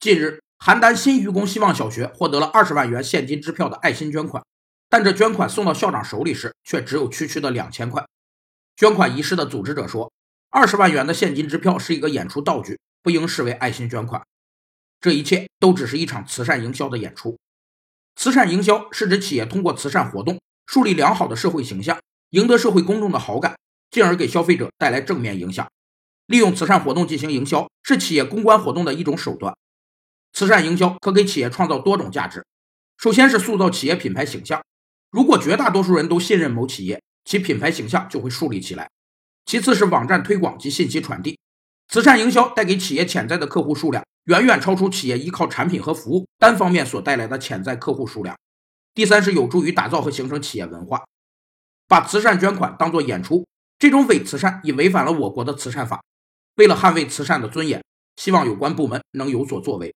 近日，邯郸新愚公希望小学获得了二十万元现金支票的爱心捐款，但这捐款送到校长手里时，却只有区区的两千块。捐款仪式的组织者说：“二十万元的现金支票是一个演出道具，不应视为爱心捐款。这一切都只是一场慈善营销的演出。慈善营销是指企业通过慈善活动树立良好的社会形象，赢得社会公众的好感，进而给消费者带来正面影响。利用慈善活动进行营销，是企业公关活动的一种手段。”慈善营销可给企业创造多种价值。首先是塑造企业品牌形象，如果绝大多数人都信任某企业，其品牌形象就会树立起来。其次是网站推广及信息传递，慈善营销带给企业潜在的客户数量，远远超出企业依靠产品和服务单方面所带来的潜在客户数量。第三是有助于打造和形成企业文化。把慈善捐款当作演出，这种伪慈善已违反了我国的慈善法。为了捍卫慈善的尊严，希望有关部门能有所作为。